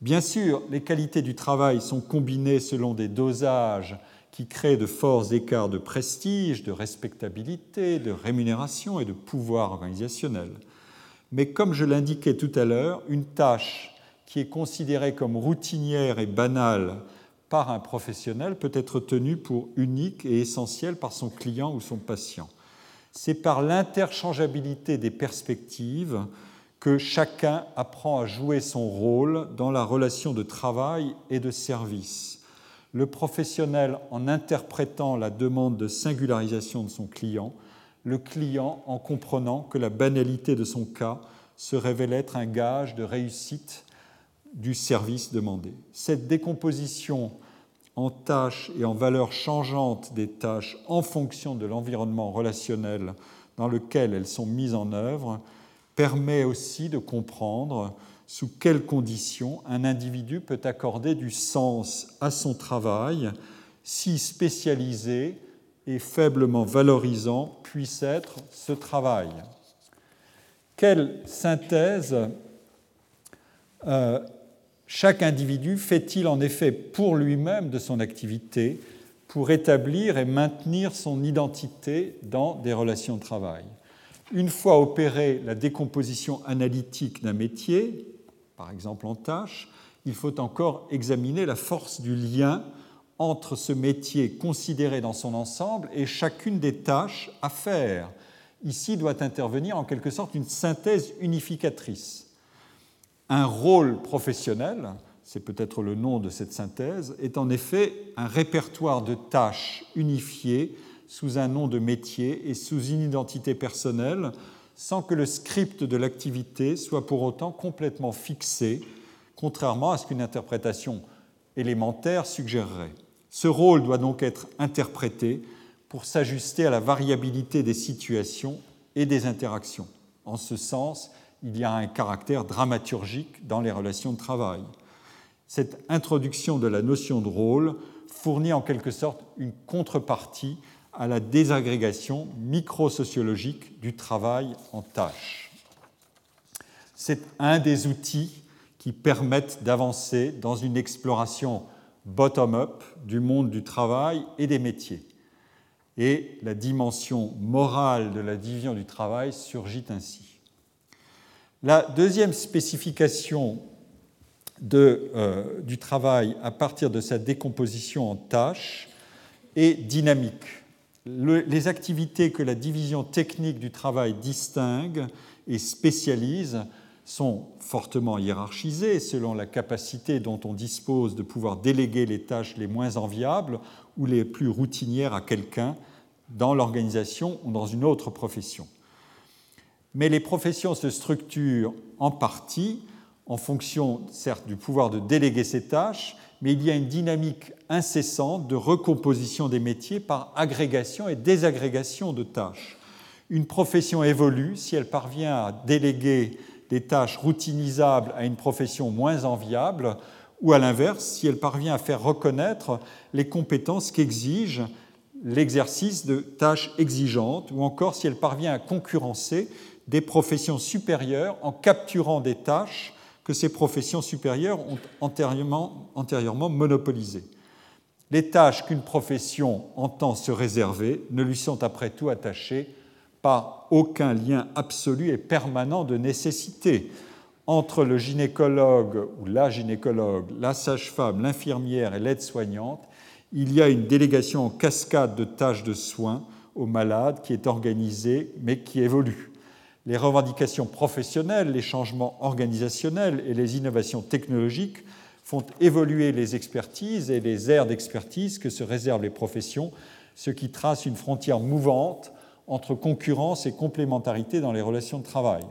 Bien sûr, les qualités du travail sont combinées selon des dosages qui créent de forts écarts de prestige, de respectabilité, de rémunération et de pouvoir organisationnel. Mais comme je l'indiquais tout à l'heure, une tâche qui est considérée comme routinière et banale par un professionnel peut être tenue pour unique et essentielle par son client ou son patient. C'est par l'interchangeabilité des perspectives que chacun apprend à jouer son rôle dans la relation de travail et de service. Le professionnel en interprétant la demande de singularisation de son client, le client en comprenant que la banalité de son cas se révèle être un gage de réussite du service demandé. Cette décomposition en tâches et en valeurs changeantes des tâches en fonction de l'environnement relationnel dans lequel elles sont mises en œuvre permet aussi de comprendre sous quelles conditions un individu peut accorder du sens à son travail, si spécialisé et faiblement valorisant puisse être ce travail. Quelle synthèse euh, chaque individu fait-il en effet pour lui-même de son activité pour établir et maintenir son identité dans des relations de travail Une fois opérée la décomposition analytique d'un métier, par exemple en tâches, il faut encore examiner la force du lien entre ce métier considéré dans son ensemble et chacune des tâches à faire. Ici doit intervenir en quelque sorte une synthèse unificatrice un rôle professionnel, c'est peut-être le nom de cette synthèse, est en effet un répertoire de tâches unifiées sous un nom de métier et sous une identité personnelle, sans que le script de l'activité soit pour autant complètement fixé, contrairement à ce qu'une interprétation élémentaire suggérerait. Ce rôle doit donc être interprété pour s'ajuster à la variabilité des situations et des interactions. En ce sens, il y a un caractère dramaturgique dans les relations de travail. Cette introduction de la notion de rôle fournit en quelque sorte une contrepartie à la désagrégation microsociologique du travail en tâches. C'est un des outils qui permettent d'avancer dans une exploration bottom-up du monde du travail et des métiers. Et la dimension morale de la division du travail surgit ainsi. La deuxième spécification euh, du travail à partir de sa décomposition en tâches est dynamique. les activités que la division technique du travail distingue et spécialise sont fortement hiérarchisées selon la capacité dont on dispose de pouvoir déléguer les tâches les moins enviables ou les plus routinières à quelqu'un dans l'organisation ou dans une autre profession mais les professions se structurent en partie en fonction, certes, du pouvoir de déléguer ces tâches, mais il y a une dynamique incessante de recomposition des métiers par agrégation et désagrégation de tâches. Une profession évolue si elle parvient à déléguer des tâches routinisables à une profession moins enviable, ou à l'inverse, si elle parvient à faire reconnaître les compétences qu'exige l'exercice de tâches exigeantes, ou encore si elle parvient à concurrencer des professions supérieures en capturant des tâches que ces professions supérieures ont antérieurement, monopolisées. Les tâches qu'une profession entend se réserver ne lui sont après tout attachées par aucun lien absolu et permanent de nécessité entre le gynécologue ou la gynécologue, la sage-femme, l'infirmière et l'aide-soignante. Il y a une délégation en cascade de tâches de soins aux malades qui est organisée mais qui évolue les revendications professionnelles, les changements organisationnels et les innovations technologiques font évoluer les expertises et les aires d'expertise que se réservent les professions, ce qui trace une frontière mouvante entre concurrence et complémentarité dans les relations de travail.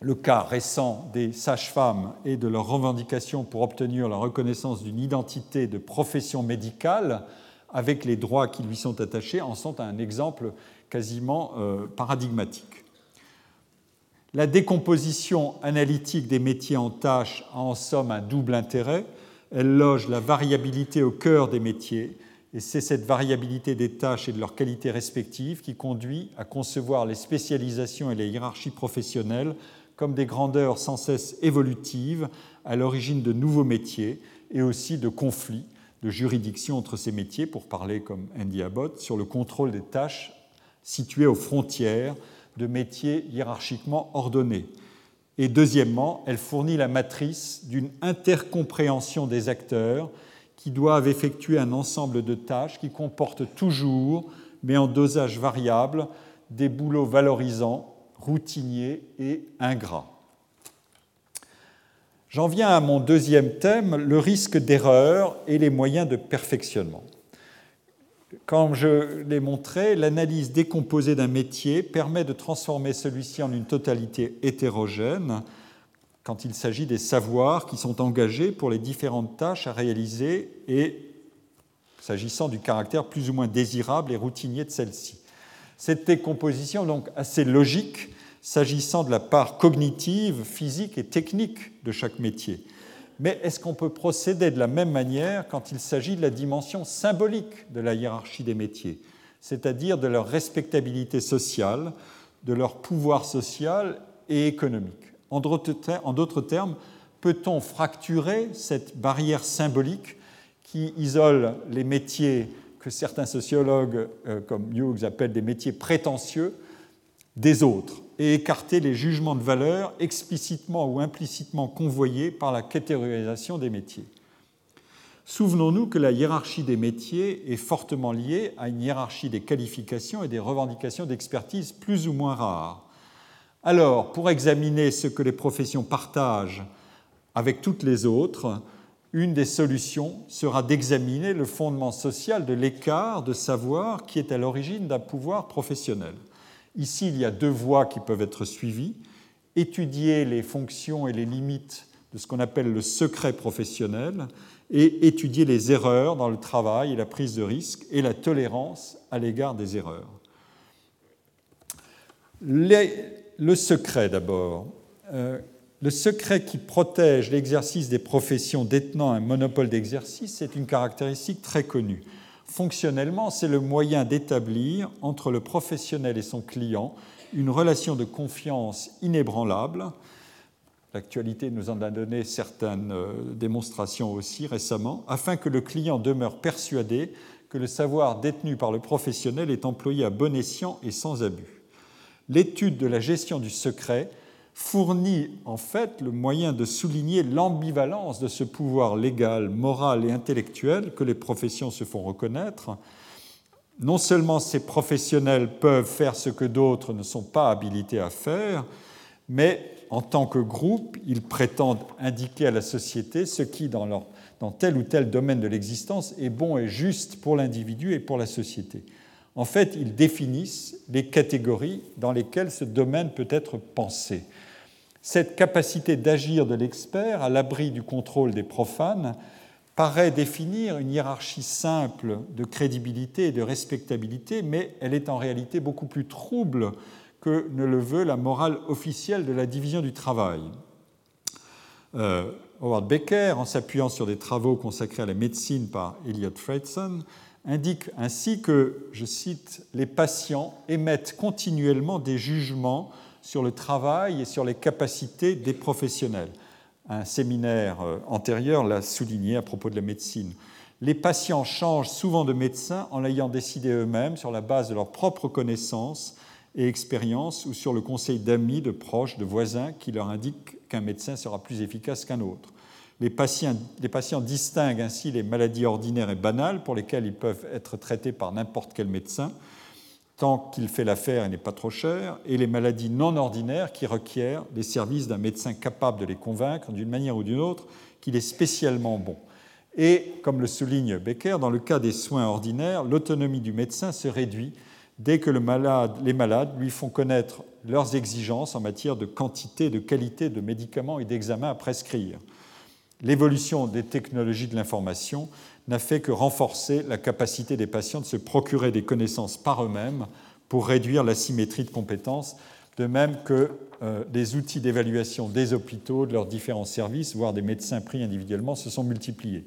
Le cas récent des sages-femmes et de leurs revendications pour obtenir la reconnaissance d'une identité de profession médicale avec les droits qui lui sont attachés en sont un exemple quasiment euh, paradigmatique. La décomposition analytique des métiers en tâches a en somme un double intérêt. Elle loge la variabilité au cœur des métiers, et c'est cette variabilité des tâches et de leurs qualités respectives qui conduit à concevoir les spécialisations et les hiérarchies professionnelles comme des grandeurs sans cesse évolutives à l'origine de nouveaux métiers et aussi de conflits de juridiction entre ces métiers, pour parler comme Andy Abbott, sur le contrôle des tâches situées aux frontières de métiers hiérarchiquement ordonnés. Et deuxièmement, elle fournit la matrice d'une intercompréhension des acteurs qui doivent effectuer un ensemble de tâches qui comportent toujours, mais en dosage variable, des boulots valorisants, routiniers et ingrats. J'en viens à mon deuxième thème, le risque d'erreur et les moyens de perfectionnement. Comme je l'ai montré, l'analyse décomposée d'un métier permet de transformer celui-ci en une totalité hétérogène quand il s'agit des savoirs qui sont engagés pour les différentes tâches à réaliser et s'agissant du caractère plus ou moins désirable et routinier de celle-ci. Cette décomposition donc assez logique s'agissant de la part cognitive, physique et technique de chaque métier. Mais est-ce qu'on peut procéder de la même manière quand il s'agit de la dimension symbolique de la hiérarchie des métiers, c'est-à-dire de leur respectabilité sociale, de leur pouvoir social et économique? En d'autres termes, peut-on fracturer cette barrière symbolique qui isole les métiers que certains sociologues euh, comme Hughes appellent des métiers prétentieux des autres? Et écarter les jugements de valeur explicitement ou implicitement convoyés par la catégorisation des métiers. Souvenons-nous que la hiérarchie des métiers est fortement liée à une hiérarchie des qualifications et des revendications d'expertise plus ou moins rares. Alors, pour examiner ce que les professions partagent avec toutes les autres, une des solutions sera d'examiner le fondement social de l'écart de savoir qui est à l'origine d'un pouvoir professionnel. Ici, il y a deux voies qui peuvent être suivies. Étudier les fonctions et les limites de ce qu'on appelle le secret professionnel et étudier les erreurs dans le travail et la prise de risque et la tolérance à l'égard des erreurs. le secret d'abord. Euh, le secret qui protège l'exercice des professions détenant un monopole d'exercice, c'est une caractéristique très connue. Fonctionnellement, c'est le moyen d'établir entre le professionnel et son client une relation de confiance inébranlable. L'actualité nous en a donné certaines euh, démonstrations aussi récemment, afin que le client demeure persuadé que le savoir détenu par le professionnel est employé à bon escient et sans abus. L'étude de la gestion du secret fournit en fait le moyen de souligner l'ambivalence de ce pouvoir légal, moral et intellectuel que les professions se font reconnaître. Non seulement ces professionnels peuvent faire ce que d'autres ne sont pas habilités à faire, mais en tant que groupe, ils prétendent indiquer à la société ce qui, dans, tel ou tel domaine de l'existence, est bon et juste pour l'individu et pour la société. En fait, ils définissent les catégories dans lesquelles ce domaine peut être pensé. Cette capacité d'agir de l'expert à l'abri du contrôle des profanes paraît définir une hiérarchie simple de crédibilité et de respectabilité, mais elle est en réalité beaucoup plus trouble que ne le veut la morale officielle de la division du travail. Euh, Howard Becker, en s'appuyant sur des travaux consacrés à la médecine par Elliot Fredson, indique ainsi que, je cite, les patients émettent continuellement des jugements sur le travail et sur les capacités des professionnels. Un séminaire euh, antérieur l'a souligné à propos de la médecine. Les patients changent souvent de médecin en l'ayant décidé eux-mêmes sur la base de leurs propres connaissances et expériences ou sur le conseil d'amis, de proches, de voisins qui leur indiquent qu'un médecin sera plus efficace qu'un autre. Les patients, les patients, distinguent ainsi les maladies ordinaires et banales pour lesquelles ils peuvent être traités par n'importe quel médecin tant qu'il fait l'affaire et n'est pas trop cher, et les maladies non ordinaires qui requièrent les services d'un médecin capable de les convaincre d'une manière ou d'une autre qu'il est spécialement bon. Et, comme le souligne Becker, dans le cas des soins ordinaires, l'autonomie du médecin se réduit dès que les malades lui font connaître leurs exigences en matière de quantité, de qualité de médicaments et d'examens à prescrire. L'évolution des technologies de l'information n'a fait que renforcer la capacité des patients de se procurer des connaissances par eux-mêmes pour réduire l'asymétrie de compétences, de même que euh, les outils d'évaluation des hôpitaux, de leurs différents services, voire des médecins pris individuellement, se sont multipliés.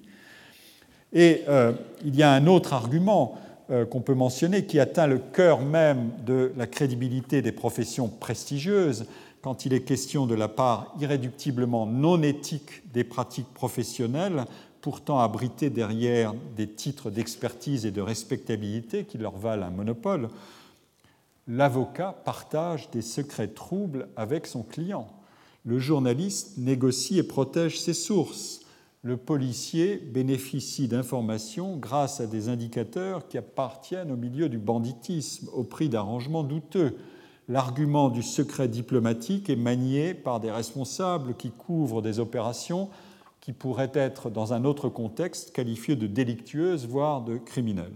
Et euh, il y a un autre argument euh, qu'on peut mentionner qui atteint le cœur même de la crédibilité des professions prestigieuses quand il est question de la part irréductiblement non éthique des pratiques professionnelles pourtant abrités derrière des titres d'expertise et de respectabilité qui leur valent un monopole. l'avocat partage des secrets troubles avec son client. Le journaliste négocie et protège ses sources. Le policier bénéficie d'informations grâce à des indicateurs qui appartiennent au milieu du banditisme, au prix d'arrangements douteux. L'argument du secret diplomatique est manié par des responsables qui couvrent des opérations qui pourraient être, dans un autre contexte, qualifiées de délictueuses, voire de criminelles.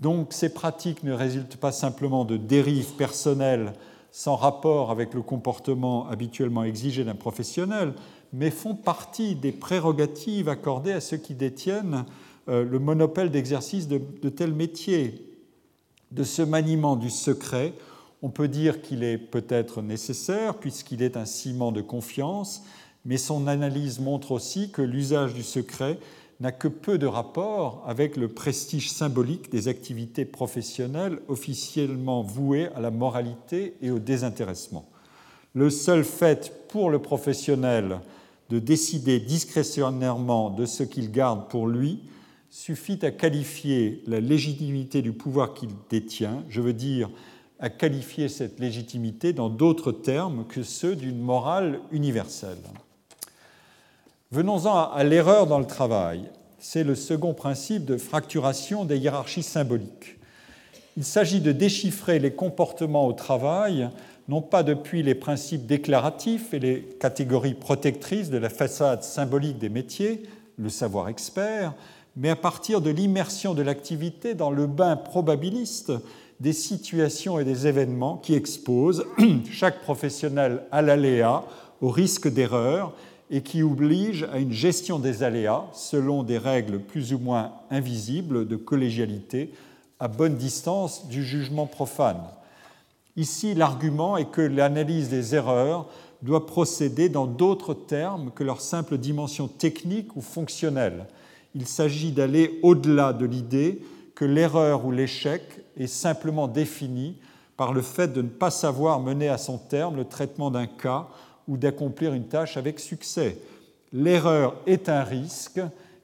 Donc ces pratiques ne résultent pas simplement de dérives personnelles sans rapport avec le comportement habituellement exigé d'un professionnel, mais font partie des prérogatives accordées à ceux qui détiennent euh, le monopole d'exercice de, de tels métiers. De ce maniement du secret, on peut dire qu'il est peut-être nécessaire puisqu'il est un ciment de confiance, mais son analyse montre aussi que l'usage du secret n'a que peu de rapport avec le prestige symbolique des activités professionnelles officiellement vouées à la moralité et au désintéressement. Le seul fait pour le professionnel de décider discrétionnairement de ce qu'il garde pour lui suffit à qualifier la légitimité du pouvoir qu'il détient, je veux dire à qualifier cette légitimité dans d'autres termes que ceux d'une morale universelle. Venons-en à l'erreur dans le travail. C'est le second principe de fracturation des hiérarchies symboliques. Il s'agit de déchiffrer les comportements au travail, non pas depuis les principes déclaratifs et les catégories protectrices de la façade symbolique des métiers, le savoir expert, mais à partir de l'immersion de l'activité dans le bain probabiliste des situations et des événements qui exposent chaque professionnel à l'aléa, au risque d'erreur et qui oblige à une gestion des aléas selon des règles plus ou moins invisibles de collégialité à bonne distance du jugement profane. Ici, l'argument est que l'analyse des erreurs doit procéder dans d'autres termes que leur simple dimension technique ou fonctionnelle. Il s'agit d'aller au-delà de l'idée que l'erreur ou l'échec est simplement défini par le fait de ne pas savoir mener à son terme le traitement d'un cas ou d'accomplir une tâche avec succès. L'erreur est un risque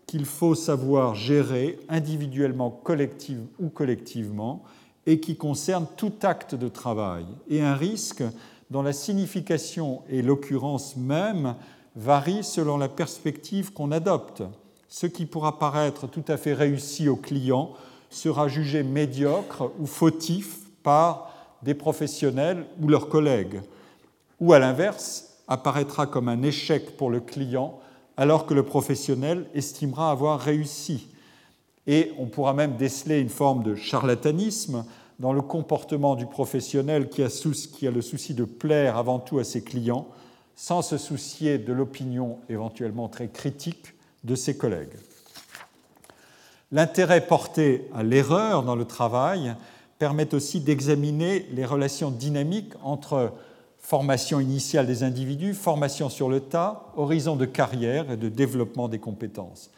qu'il faut savoir gérer individuellement, collective ou collectivement, et qui concerne tout acte de travail, et un risque dont la signification et l'occurrence même varient selon la perspective qu'on adopte. Ce qui pourra paraître tout à fait réussi au client sera jugé médiocre ou fautif par des professionnels ou leurs collègues. Ou à l'inverse, apparaîtra comme un échec pour le client alors que le professionnel estimera avoir réussi. Et on pourra même déceler une forme de charlatanisme dans le comportement du professionnel qui a, le souci de plaire avant tout à ses clients sans se soucier de l'opinion éventuellement très critique de ses collègues. L'intérêt porté à l'erreur dans le travail permet aussi d'examiner les relations dynamiques entre formation initiale des individus, formation sur le tas, horizon de carrière et de développement des compétences.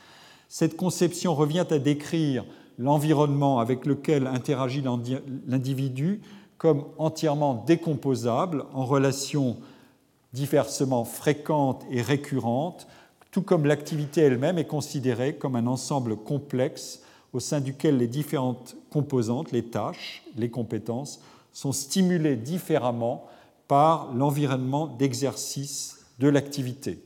Cette conception revient à décrire l'environnement avec lequel interagit l'individu comme entièrement décomposable en relations diversement fréquentes et récurrentes, tout comme l'activité elle-même est considérée comme un ensemble complexe au sein duquel les différentes composantes, les tâches, les compétences, sont stimulées différemment par l'environnement d'exercice de l'activité.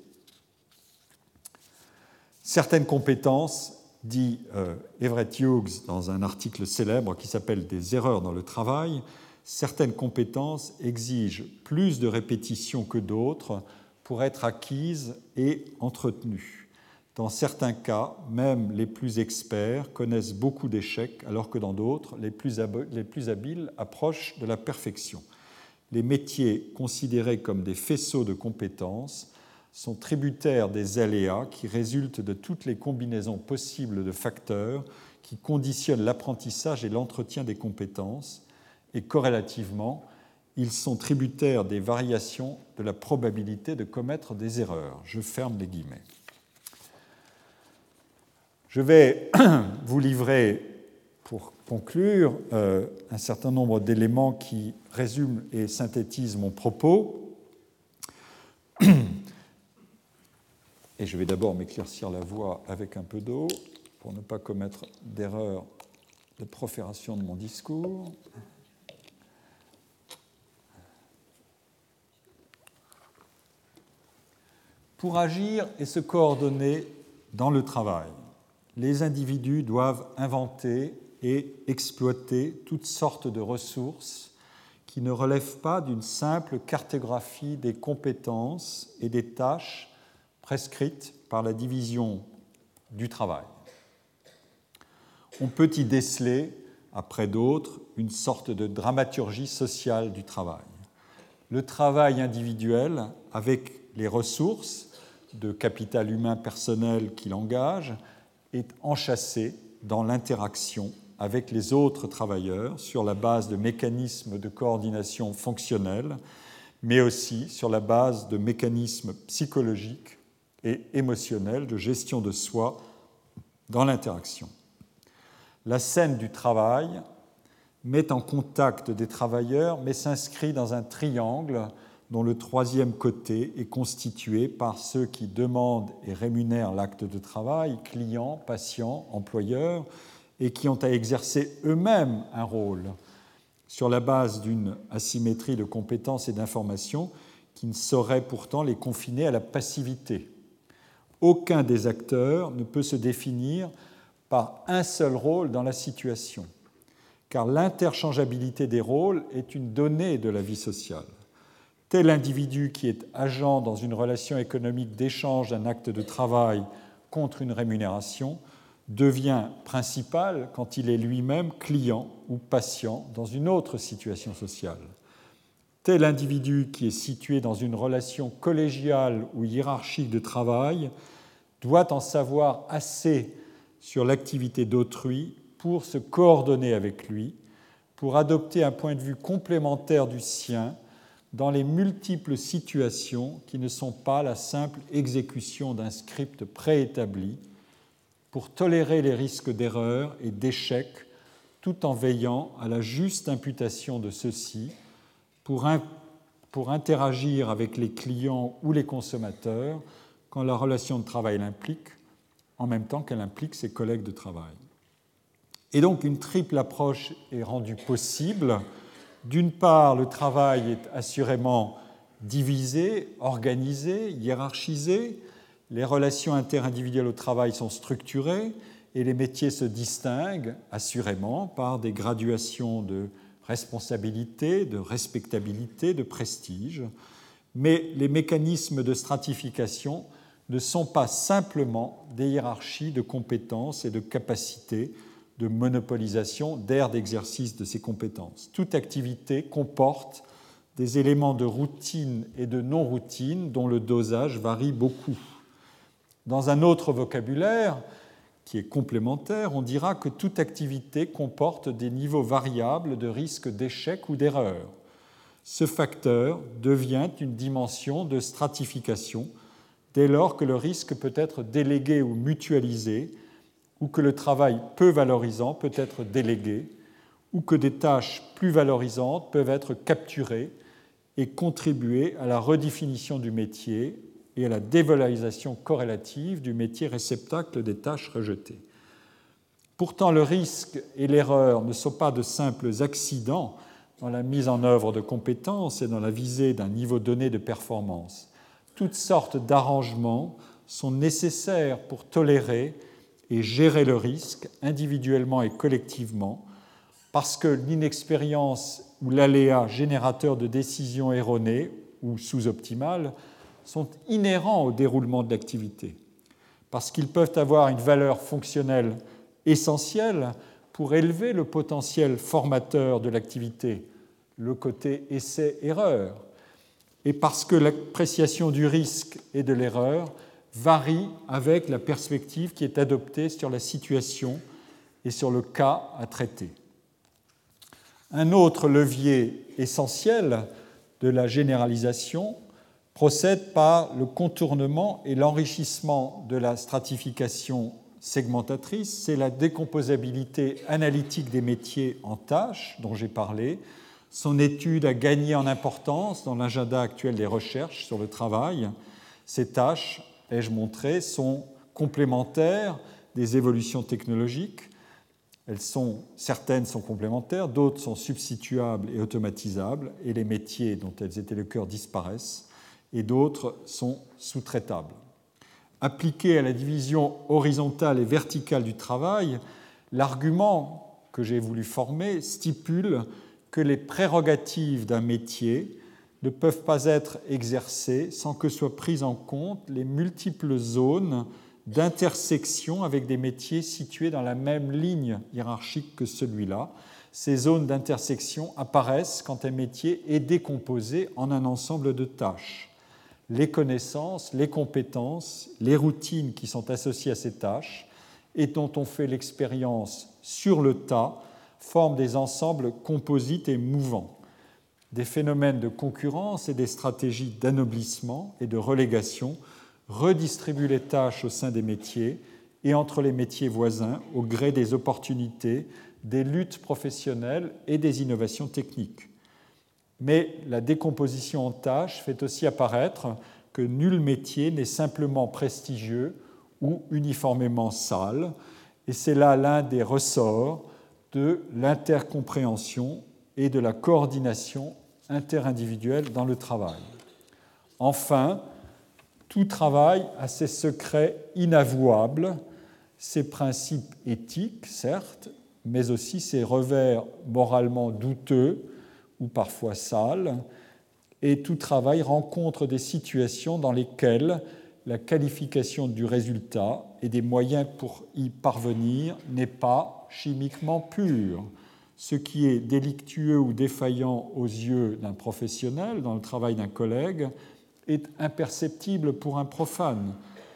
Certaines compétences, dit euh, Everett Hughes dans un article célèbre qui s'appelle Des erreurs dans le travail, certaines compétences exigent plus de répétition que d'autres pour être acquises et entretenues. Dans certains cas, même les plus experts connaissent beaucoup d'échecs, alors que dans d'autres, les plus habiles approchent de la perfection les métiers considérés comme des faisceaux de compétences sont tributaires des aléas qui résultent de toutes les combinaisons possibles de facteurs qui conditionnent l'apprentissage et l'entretien des compétences, et corrélativement, ils sont tributaires des variations de la probabilité de commettre des erreurs. Je ferme les guillemets. Je vais vous livrer pour conclure euh, un certain nombre d'éléments qui résument et synthétisent mon propos. Et je vais d'abord m'éclaircir la voix avec un peu d'eau pour ne pas commettre d'erreur de profération de mon discours. Pour agir et se coordonner dans le travail, les individus doivent inventer et exploiter toutes sortes de ressources qui ne relèvent pas d'une simple cartographie des compétences et des tâches prescrites par la division du travail. On peut y déceler, après d'autres, une sorte de dramaturgie sociale du travail. Le travail individuel, avec les ressources de capital humain personnel qu'il engage, est enchâssé dans l'interaction avec les autres travailleurs sur la base de mécanismes de coordination fonctionnelle, mais aussi sur la base de mécanismes psychologiques et émotionnels de gestion de soi dans l'interaction. La scène du travail met en contact des travailleurs, mais s'inscrit dans un triangle dont le troisième côté est constitué par ceux qui demandent et rémunèrent l'acte de travail, clients, patients, employeurs, et qui ont à exercer eux-mêmes un rôle sur la base d'une asymétrie de compétences et d'informations qui ne saurait pourtant les confiner à la passivité. Aucun des acteurs ne peut se définir par un seul rôle dans la situation, car l'interchangeabilité des rôles est une donnée de la vie sociale. Tel individu qui est agent dans une relation économique d'échange d'un acte de travail contre une rémunération devient principal quand il est lui-même client ou patient dans une autre situation sociale. Tel individu qui est situé dans une relation collégiale ou hiérarchique de travail doit en savoir assez sur l'activité d'autrui pour se coordonner avec lui, pour adopter un point de vue complémentaire du sien dans les multiples situations qui ne sont pas la simple exécution d'un script préétabli, pour tolérer les risques d'erreur et d'échec tout en veillant à la juste imputation de ceux-ci, pour, interagir avec les clients ou les consommateurs quand la relation de travail l'implique, en même temps qu'elle implique ses collègues de travail. Et donc une triple approche est rendue possible. D'une part, le travail est assurément divisé, organisé, hiérarchisé. Les relations interindividuelles au travail sont structurées et les métiers se distinguent assurément par des graduations de responsabilité, de respectabilité, de prestige. Mais les mécanismes de stratification ne sont pas simplement des hiérarchies de compétences et de capacités de monopolisation d'aires d'exercice de ces compétences. Toute activité comporte des éléments de routine et de non-routine dont le dosage varie beaucoup. Dans un autre vocabulaire, qui est complémentaire, on dira que toute activité comporte des niveaux variables de risque d'échec ou d'erreur. Ce facteur devient une dimension de stratification dès lors que le risque peut être délégué ou mutualisé, ou que le travail peu valorisant peut être délégué, ou que des tâches plus valorisantes peuvent être capturées et contribuer à la redéfinition du métier et à la dévalorisation corrélative du métier réceptacle des tâches rejetées. Pourtant, le risque et l'erreur ne sont pas de simples accidents dans la mise en œuvre de compétences et dans la visée d'un niveau donné de performance toutes sortes d'arrangements sont nécessaires pour tolérer et gérer le risque individuellement et collectivement, parce que l'inexpérience ou l'aléa générateur de décisions erronées ou sous-optimales sont inhérents au déroulement de l'activité, parce qu'ils peuvent avoir une valeur fonctionnelle essentielle pour élever le potentiel formateur de l'activité, le côté essai-erreur, et parce que l'appréciation du risque et de l'erreur varie avec la perspective qui est adoptée sur la situation et sur le cas à traiter. Un autre levier essentiel de la généralisation procède par le contournement et l'enrichissement de la stratification segmentatrice, c'est la décomposabilité analytique des métiers en tâches dont j'ai parlé, son étude a gagné en importance dans l'agenda actuel des recherches sur le travail. Ces tâches, ai-je montré, sont complémentaires des évolutions technologiques. Elles sont, certaines sont complémentaires, d'autres sont substituables et automatisables, et les métiers dont elles étaient le cœur disparaissent. Et d'autres sont sous-traitables. Appliqué à la division horizontale et verticale du travail, l'argument que j'ai voulu former stipule que les prérogatives d'un métier ne peuvent pas être exercées sans que soient prises en compte les multiples zones d'intersection avec des métiers situés dans la même ligne hiérarchique que celui-là. Ces zones d'intersection apparaissent quand un métier est décomposé en un ensemble de tâches. Les connaissances, les compétences, les routines qui sont associées à ces tâches et dont on fait l'expérience sur le tas forment des ensembles composites et mouvants. Des phénomènes de concurrence et des stratégies d'anoblissement et de relégation redistribue les tâches au sein des métiers et entre les métiers voisins au gré des opportunités, des luttes professionnelles et des innovations techniques. Mais la décomposition en tâches fait aussi apparaître que nul métier n'est simplement prestigieux ou uniformément sale, et c'est là l'un des ressorts de l'intercompréhension et de la coordination interindividuelle dans le travail. Enfin, tout travail a ses secrets inavouables, ses principes éthiques, certes, mais aussi ses revers moralement douteux ou parfois sales, et tout travail rencontre des situations dans lesquelles la qualification du résultat et des moyens pour y parvenir n'est pas chimiquement pure. Ce qui est délictueux ou défaillant aux yeux d'un professionnel dans le travail d'un collègue est imperceptible pour un profane.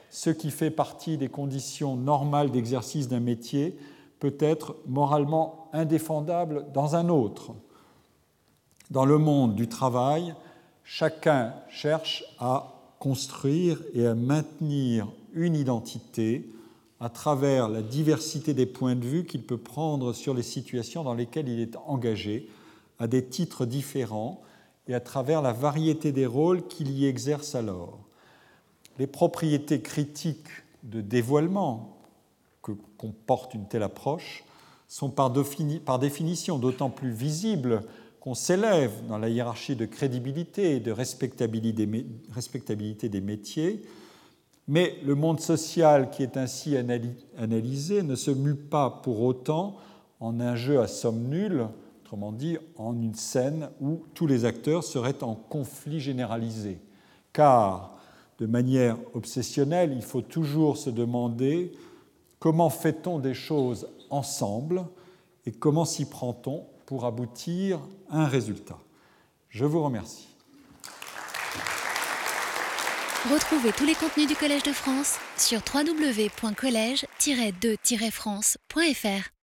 Ce qui fait partie des conditions normales d'exercice d'un métier peut être moralement indéfendable dans un autre. Dans le monde du travail, chacun cherche à construire et à maintenir une identité à travers la diversité des points de vue qu'il peut prendre sur les situations dans lesquelles il est engagé, à des titres différents, et à travers la variété des rôles qu'il y exerce alors. Les propriétés critiques de dévoilement que comporte une telle approche sont par, définition d'autant plus visibles qu'on s'élève dans la hiérarchie de crédibilité et de respectabilité des métiers, mais le monde social qui est ainsi analysé ne se mue pas pour autant en un jeu à somme nulle autrement dit en une scène où tous les acteurs seraient en conflit généralisé. Car, de manière obsessionnelle, il faut toujours se demander comment fait-on des choses ensemble et comment s'y prend-on pour aboutir à un résultat. Je vous remercie. Retrouvez tous les contenus du Collège de France sur www.colège-2-france.fr.